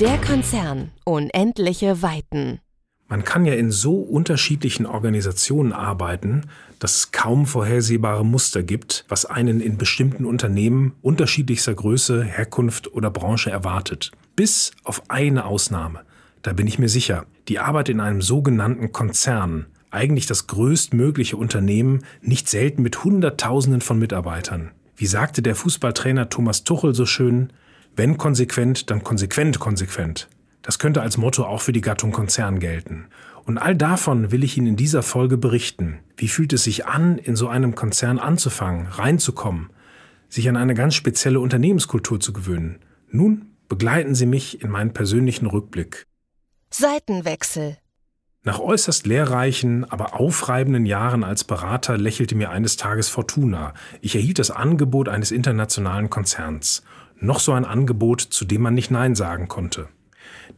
Der Konzern. Unendliche Weiten. Man kann ja in so unterschiedlichen Organisationen arbeiten, dass es kaum vorhersehbare Muster gibt, was einen in bestimmten Unternehmen unterschiedlichster Größe, Herkunft oder Branche erwartet. Bis auf eine Ausnahme. Da bin ich mir sicher. Die Arbeit in einem sogenannten Konzern, eigentlich das größtmögliche Unternehmen, nicht selten mit Hunderttausenden von Mitarbeitern. Wie sagte der Fußballtrainer Thomas Tuchel so schön, wenn konsequent, dann konsequent konsequent. Das könnte als Motto auch für die Gattung Konzern gelten. Und all davon will ich Ihnen in dieser Folge berichten. Wie fühlt es sich an, in so einem Konzern anzufangen, reinzukommen, sich an eine ganz spezielle Unternehmenskultur zu gewöhnen? Nun begleiten Sie mich in meinen persönlichen Rückblick. Seitenwechsel. Nach äußerst lehrreichen, aber aufreibenden Jahren als Berater lächelte mir eines Tages Fortuna. Ich erhielt das Angebot eines internationalen Konzerns noch so ein Angebot, zu dem man nicht Nein sagen konnte.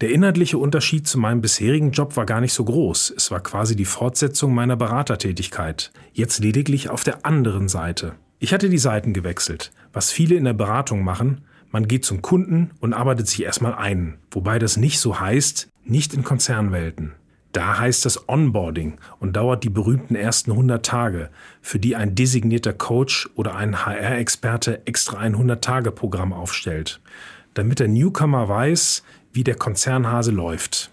Der inhaltliche Unterschied zu meinem bisherigen Job war gar nicht so groß. Es war quasi die Fortsetzung meiner Beratertätigkeit. Jetzt lediglich auf der anderen Seite. Ich hatte die Seiten gewechselt. Was viele in der Beratung machen, man geht zum Kunden und arbeitet sich erstmal ein. Wobei das nicht so heißt, nicht in Konzernwelten. Da heißt es Onboarding und dauert die berühmten ersten 100 Tage, für die ein designierter Coach oder ein HR-Experte extra ein 100-Tage-Programm aufstellt, damit der Newcomer weiß, wie der Konzernhase läuft.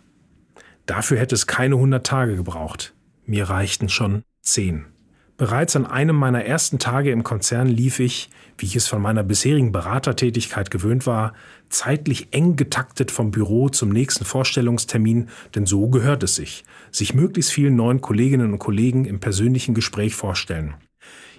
Dafür hätte es keine 100 Tage gebraucht. Mir reichten schon 10. Bereits an einem meiner ersten Tage im Konzern lief ich, wie ich es von meiner bisherigen Beratertätigkeit gewöhnt war, zeitlich eng getaktet vom Büro zum nächsten Vorstellungstermin, denn so gehört es sich, sich möglichst vielen neuen Kolleginnen und Kollegen im persönlichen Gespräch vorstellen.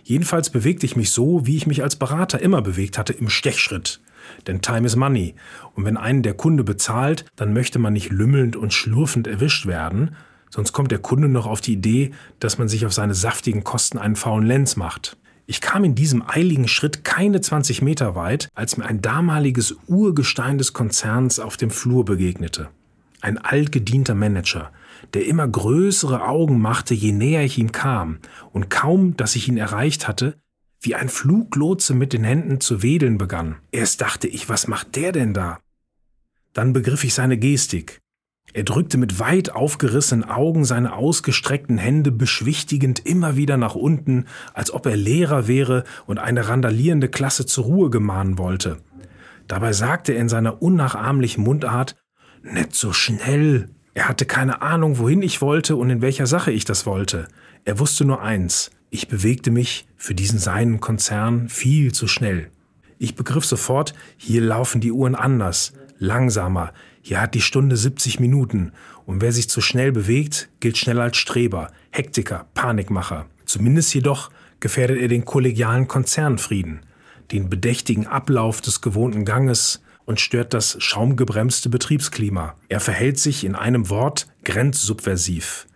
Jedenfalls bewegte ich mich so, wie ich mich als Berater immer bewegt hatte, im Stechschritt. Denn Time is Money. Und wenn einen der Kunde bezahlt, dann möchte man nicht lümmelnd und schlurfend erwischt werden, Sonst kommt der Kunde noch auf die Idee, dass man sich auf seine saftigen Kosten einen faulen Lenz macht. Ich kam in diesem eiligen Schritt keine 20 Meter weit, als mir ein damaliges Urgestein des Konzerns auf dem Flur begegnete. Ein altgedienter Manager, der immer größere Augen machte, je näher ich ihm kam, und kaum, dass ich ihn erreicht hatte, wie ein Fluglotse mit den Händen zu wedeln begann. Erst dachte ich, was macht der denn da? Dann begriff ich seine Gestik. Er drückte mit weit aufgerissenen Augen seine ausgestreckten Hände beschwichtigend immer wieder nach unten, als ob er Lehrer wäre und eine randalierende Klasse zur Ruhe gemahnen wollte. Dabei sagte er in seiner unnachahmlichen Mundart, Nicht so schnell. Er hatte keine Ahnung, wohin ich wollte und in welcher Sache ich das wollte. Er wusste nur eins, ich bewegte mich für diesen seinen Konzern viel zu schnell. Ich begriff sofort, hier laufen die Uhren anders, langsamer, hier hat die Stunde 70 Minuten und wer sich zu schnell bewegt, gilt schnell als Streber, Hektiker, Panikmacher. Zumindest jedoch gefährdet er den kollegialen Konzernfrieden, den bedächtigen Ablauf des gewohnten Ganges und stört das schaumgebremste Betriebsklima. Er verhält sich in einem Wort grenzsubversiv.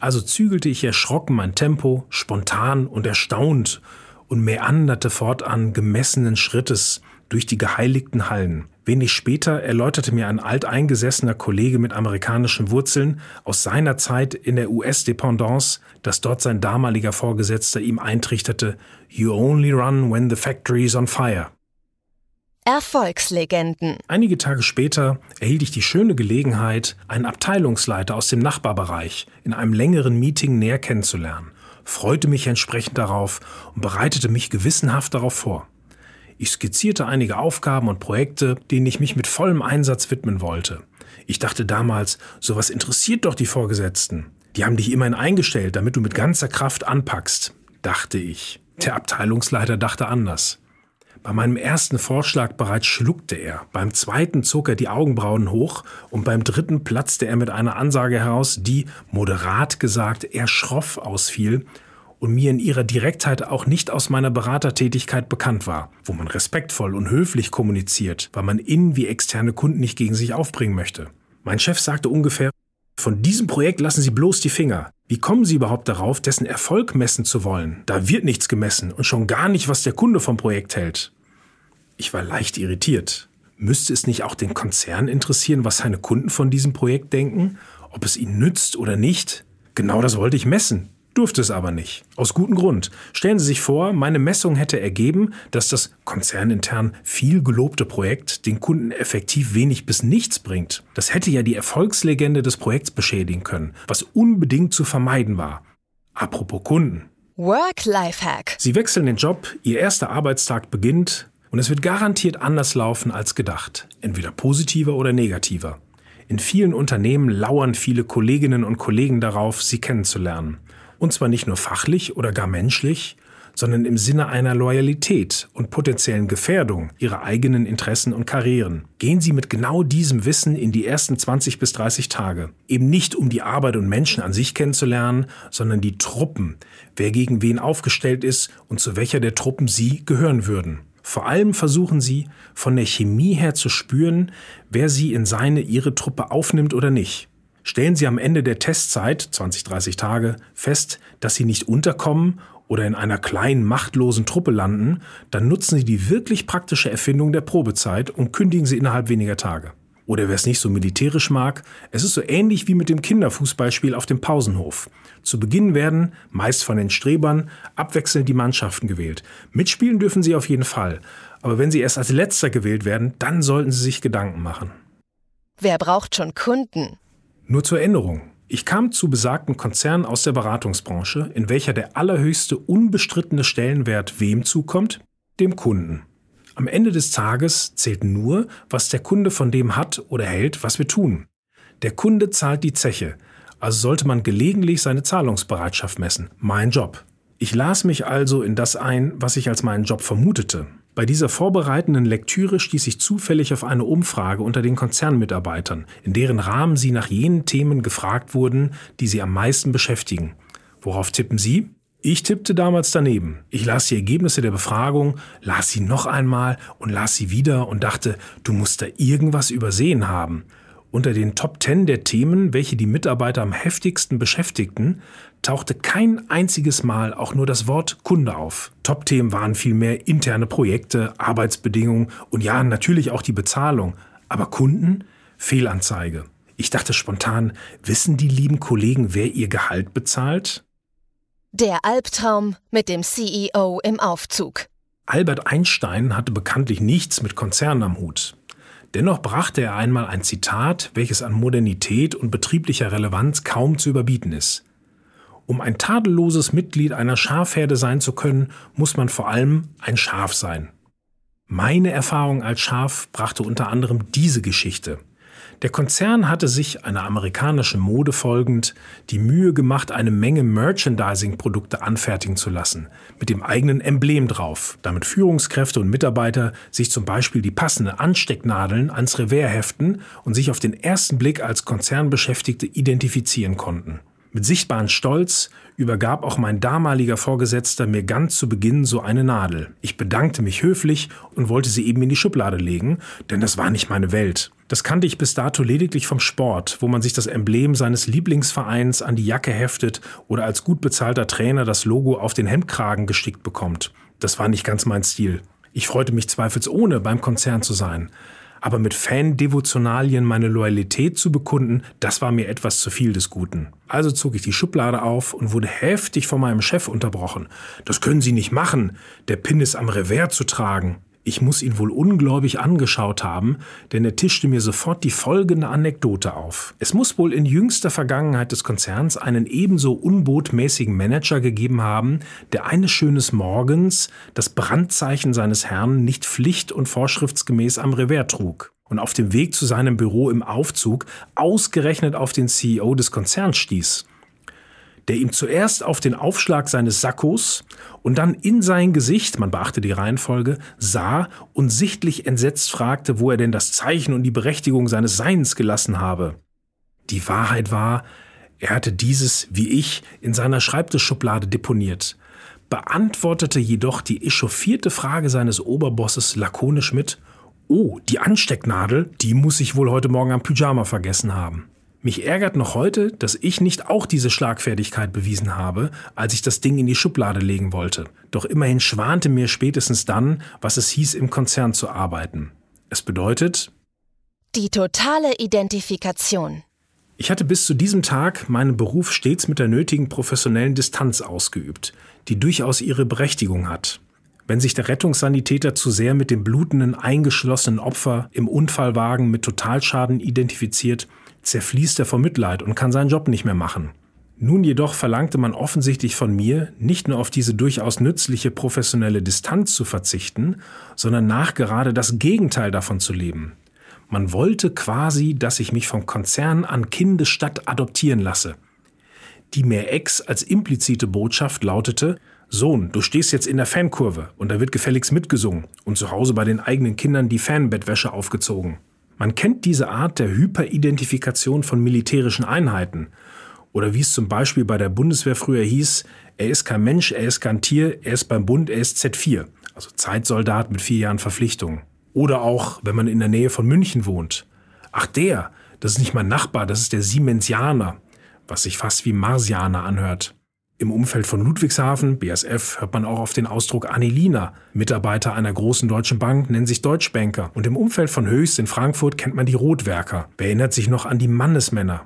Also zügelte ich erschrocken mein Tempo, spontan und erstaunt und meanderte fortan gemessenen Schrittes durch die geheiligten Hallen. Wenig später erläuterte mir ein alteingesessener Kollege mit amerikanischen Wurzeln aus seiner Zeit in der US-Dependance, dass dort sein damaliger Vorgesetzter ihm eintrichterte, You only run when the factory is on fire. Erfolgslegenden. Einige Tage später erhielt ich die schöne Gelegenheit, einen Abteilungsleiter aus dem Nachbarbereich in einem längeren Meeting näher kennenzulernen, freute mich entsprechend darauf und bereitete mich gewissenhaft darauf vor. Ich skizzierte einige Aufgaben und Projekte, denen ich mich mit vollem Einsatz widmen wollte. Ich dachte damals, sowas interessiert doch die Vorgesetzten. Die haben dich immerhin eingestellt, damit du mit ganzer Kraft anpackst, dachte ich. Der Abteilungsleiter dachte anders. Bei meinem ersten Vorschlag bereits schluckte er, beim zweiten zog er die Augenbrauen hoch und beim dritten platzte er mit einer Ansage heraus, die, moderat gesagt, eher schroff ausfiel und mir in ihrer Direktheit auch nicht aus meiner Beratertätigkeit bekannt war, wo man respektvoll und höflich kommuniziert, weil man innen wie externe Kunden nicht gegen sich aufbringen möchte. Mein Chef sagte ungefähr, von diesem Projekt lassen Sie bloß die Finger. Wie kommen Sie überhaupt darauf, dessen Erfolg messen zu wollen? Da wird nichts gemessen und schon gar nicht, was der Kunde vom Projekt hält. Ich war leicht irritiert. Müsste es nicht auch den Konzern interessieren, was seine Kunden von diesem Projekt denken? Ob es ihnen nützt oder nicht? Genau das wollte ich messen. Durfte es aber nicht. Aus gutem Grund. Stellen Sie sich vor, meine Messung hätte ergeben, dass das konzernintern viel gelobte Projekt den Kunden effektiv wenig bis nichts bringt. Das hätte ja die Erfolgslegende des Projekts beschädigen können, was unbedingt zu vermeiden war. Apropos Kunden. Work-Life-Hack. Sie wechseln den Job, Ihr erster Arbeitstag beginnt und es wird garantiert anders laufen als gedacht. Entweder positiver oder negativer. In vielen Unternehmen lauern viele Kolleginnen und Kollegen darauf, sie kennenzulernen. Und zwar nicht nur fachlich oder gar menschlich, sondern im Sinne einer Loyalität und potenziellen Gefährdung ihrer eigenen Interessen und Karrieren. Gehen Sie mit genau diesem Wissen in die ersten 20 bis 30 Tage. Eben nicht um die Arbeit und Menschen an sich kennenzulernen, sondern die Truppen, wer gegen wen aufgestellt ist und zu welcher der Truppen Sie gehören würden. Vor allem versuchen sie, von der Chemie her zu spüren, wer sie in seine, ihre Truppe aufnimmt oder nicht. Stellen Sie am Ende der Testzeit, 20, 30 Tage, fest, dass Sie nicht unterkommen oder in einer kleinen, machtlosen Truppe landen, dann nutzen Sie die wirklich praktische Erfindung der Probezeit und kündigen sie innerhalb weniger Tage. Oder wer es nicht so militärisch mag, es ist so ähnlich wie mit dem Kinderfußballspiel auf dem Pausenhof. Zu Beginn werden, meist von den Strebern, abwechselnd die Mannschaften gewählt. Mitspielen dürfen sie auf jeden Fall. Aber wenn sie erst als letzter gewählt werden, dann sollten sie sich Gedanken machen. Wer braucht schon Kunden? Nur zur Erinnerung. Ich kam zu besagten Konzernen aus der Beratungsbranche, in welcher der allerhöchste unbestrittene Stellenwert wem zukommt? Dem Kunden. Am Ende des Tages zählt nur, was der Kunde von dem hat oder hält, was wir tun. Der Kunde zahlt die Zeche, also sollte man gelegentlich seine Zahlungsbereitschaft messen. Mein Job. Ich las mich also in das ein, was ich als meinen Job vermutete. Bei dieser vorbereitenden Lektüre stieß ich zufällig auf eine Umfrage unter den Konzernmitarbeitern, in deren Rahmen sie nach jenen Themen gefragt wurden, die sie am meisten beschäftigen. Worauf tippen Sie? Ich tippte damals daneben. Ich las die Ergebnisse der Befragung, las sie noch einmal und las sie wieder und dachte, du musst da irgendwas übersehen haben. Unter den Top Ten der Themen, welche die Mitarbeiter am heftigsten beschäftigten, tauchte kein einziges Mal auch nur das Wort Kunde auf. Top-Themen waren vielmehr interne Projekte, Arbeitsbedingungen und ja, natürlich auch die Bezahlung. Aber Kunden? Fehlanzeige. Ich dachte spontan, wissen die lieben Kollegen, wer ihr Gehalt bezahlt? Der Albtraum mit dem CEO im Aufzug. Albert Einstein hatte bekanntlich nichts mit Konzernen am Hut. Dennoch brachte er einmal ein Zitat, welches an Modernität und betrieblicher Relevanz kaum zu überbieten ist. Um ein tadelloses Mitglied einer Schafherde sein zu können, muss man vor allem ein Schaf sein. Meine Erfahrung als Schaf brachte unter anderem diese Geschichte. Der Konzern hatte sich, einer amerikanischen Mode folgend, die Mühe gemacht, eine Menge Merchandising-Produkte anfertigen zu lassen, mit dem eigenen Emblem drauf, damit Führungskräfte und Mitarbeiter sich zum Beispiel die passenden Anstecknadeln ans Revers heften und sich auf den ersten Blick als Konzernbeschäftigte identifizieren konnten. Mit sichtbarem Stolz übergab auch mein damaliger Vorgesetzter mir ganz zu Beginn so eine Nadel. Ich bedankte mich höflich und wollte sie eben in die Schublade legen, denn das war nicht meine Welt. Das kannte ich bis dato lediglich vom Sport, wo man sich das Emblem seines Lieblingsvereins an die Jacke heftet oder als gut bezahlter Trainer das Logo auf den Hemdkragen gestickt bekommt. Das war nicht ganz mein Stil. Ich freute mich zweifelsohne, beim Konzern zu sein aber mit Fan-Devotionalien meine Loyalität zu bekunden, das war mir etwas zu viel des Guten. Also zog ich die Schublade auf und wurde heftig von meinem Chef unterbrochen. Das können Sie nicht machen, der Pin ist am Revers zu tragen. Ich muss ihn wohl ungläubig angeschaut haben, denn er tischte mir sofort die folgende Anekdote auf. Es muss wohl in jüngster Vergangenheit des Konzerns einen ebenso unbotmäßigen Manager gegeben haben, der eines schönes Morgens das Brandzeichen seines Herrn nicht pflicht- und vorschriftsgemäß am Revers trug und auf dem Weg zu seinem Büro im Aufzug ausgerechnet auf den CEO des Konzerns stieß der ihm zuerst auf den Aufschlag seines Sakkos und dann in sein Gesicht, man beachte die Reihenfolge, sah und sichtlich entsetzt fragte, wo er denn das Zeichen und die Berechtigung seines Seins gelassen habe. Die Wahrheit war, er hatte dieses, wie ich, in seiner Schreibtischschublade deponiert, beantwortete jedoch die echauffierte Frage seines Oberbosses lakonisch mit Oh, die Anstecknadel, die muss ich wohl heute Morgen am Pyjama vergessen haben. Mich ärgert noch heute, dass ich nicht auch diese Schlagfertigkeit bewiesen habe, als ich das Ding in die Schublade legen wollte. Doch immerhin schwante mir spätestens dann, was es hieß, im Konzern zu arbeiten. Es bedeutet die totale Identifikation. Ich hatte bis zu diesem Tag meinen Beruf stets mit der nötigen professionellen Distanz ausgeübt, die durchaus ihre Berechtigung hat. Wenn sich der Rettungssanitäter zu sehr mit dem blutenden, eingeschlossenen Opfer im Unfallwagen mit Totalschaden identifiziert, zerfließt er vor Mitleid und kann seinen Job nicht mehr machen. Nun jedoch verlangte man offensichtlich von mir, nicht nur auf diese durchaus nützliche professionelle Distanz zu verzichten, sondern nachgerade das Gegenteil davon zu leben. Man wollte quasi, dass ich mich vom Konzern an Kindesstadt adoptieren lasse. Die mehr ex als implizite Botschaft lautete, Sohn, du stehst jetzt in der Fankurve und da wird gefälligst mitgesungen und zu Hause bei den eigenen Kindern die Fanbettwäsche aufgezogen. Man kennt diese Art der Hyperidentifikation von militärischen Einheiten, oder wie es zum Beispiel bei der Bundeswehr früher hieß, er ist kein Mensch, er ist kein Tier, er ist beim Bund, er ist Z4, also Zeitsoldat mit vier Jahren Verpflichtung. Oder auch, wenn man in der Nähe von München wohnt. Ach der, das ist nicht mein Nachbar, das ist der Siemensianer, was sich fast wie Marsianer anhört. Im Umfeld von Ludwigshafen, BSF, hört man auch auf den Ausdruck Anilina. Mitarbeiter einer großen deutschen Bank nennen sich Deutschbanker. Und im Umfeld von Höchst in Frankfurt kennt man die Rotwerker. Wer erinnert sich noch an die Mannesmänner?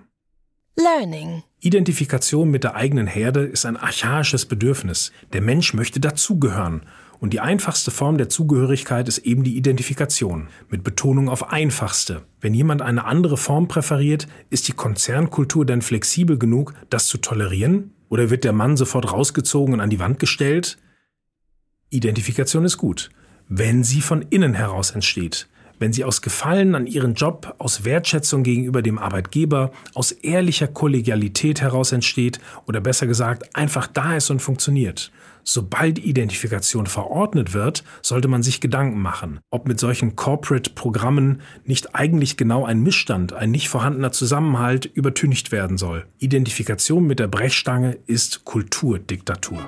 Learning. Identifikation mit der eigenen Herde ist ein archaisches Bedürfnis. Der Mensch möchte dazugehören. Und die einfachste Form der Zugehörigkeit ist eben die Identifikation, mit Betonung auf einfachste. Wenn jemand eine andere Form präferiert, ist die Konzernkultur denn flexibel genug, das zu tolerieren? Oder wird der Mann sofort rausgezogen und an die Wand gestellt? Identifikation ist gut, wenn sie von innen heraus entsteht wenn sie aus Gefallen an ihren Job, aus Wertschätzung gegenüber dem Arbeitgeber, aus ehrlicher Kollegialität heraus entsteht oder besser gesagt einfach da ist und funktioniert. Sobald Identifikation verordnet wird, sollte man sich Gedanken machen, ob mit solchen Corporate-Programmen nicht eigentlich genau ein Missstand, ein nicht vorhandener Zusammenhalt übertüncht werden soll. Identifikation mit der Brechstange ist Kulturdiktatur.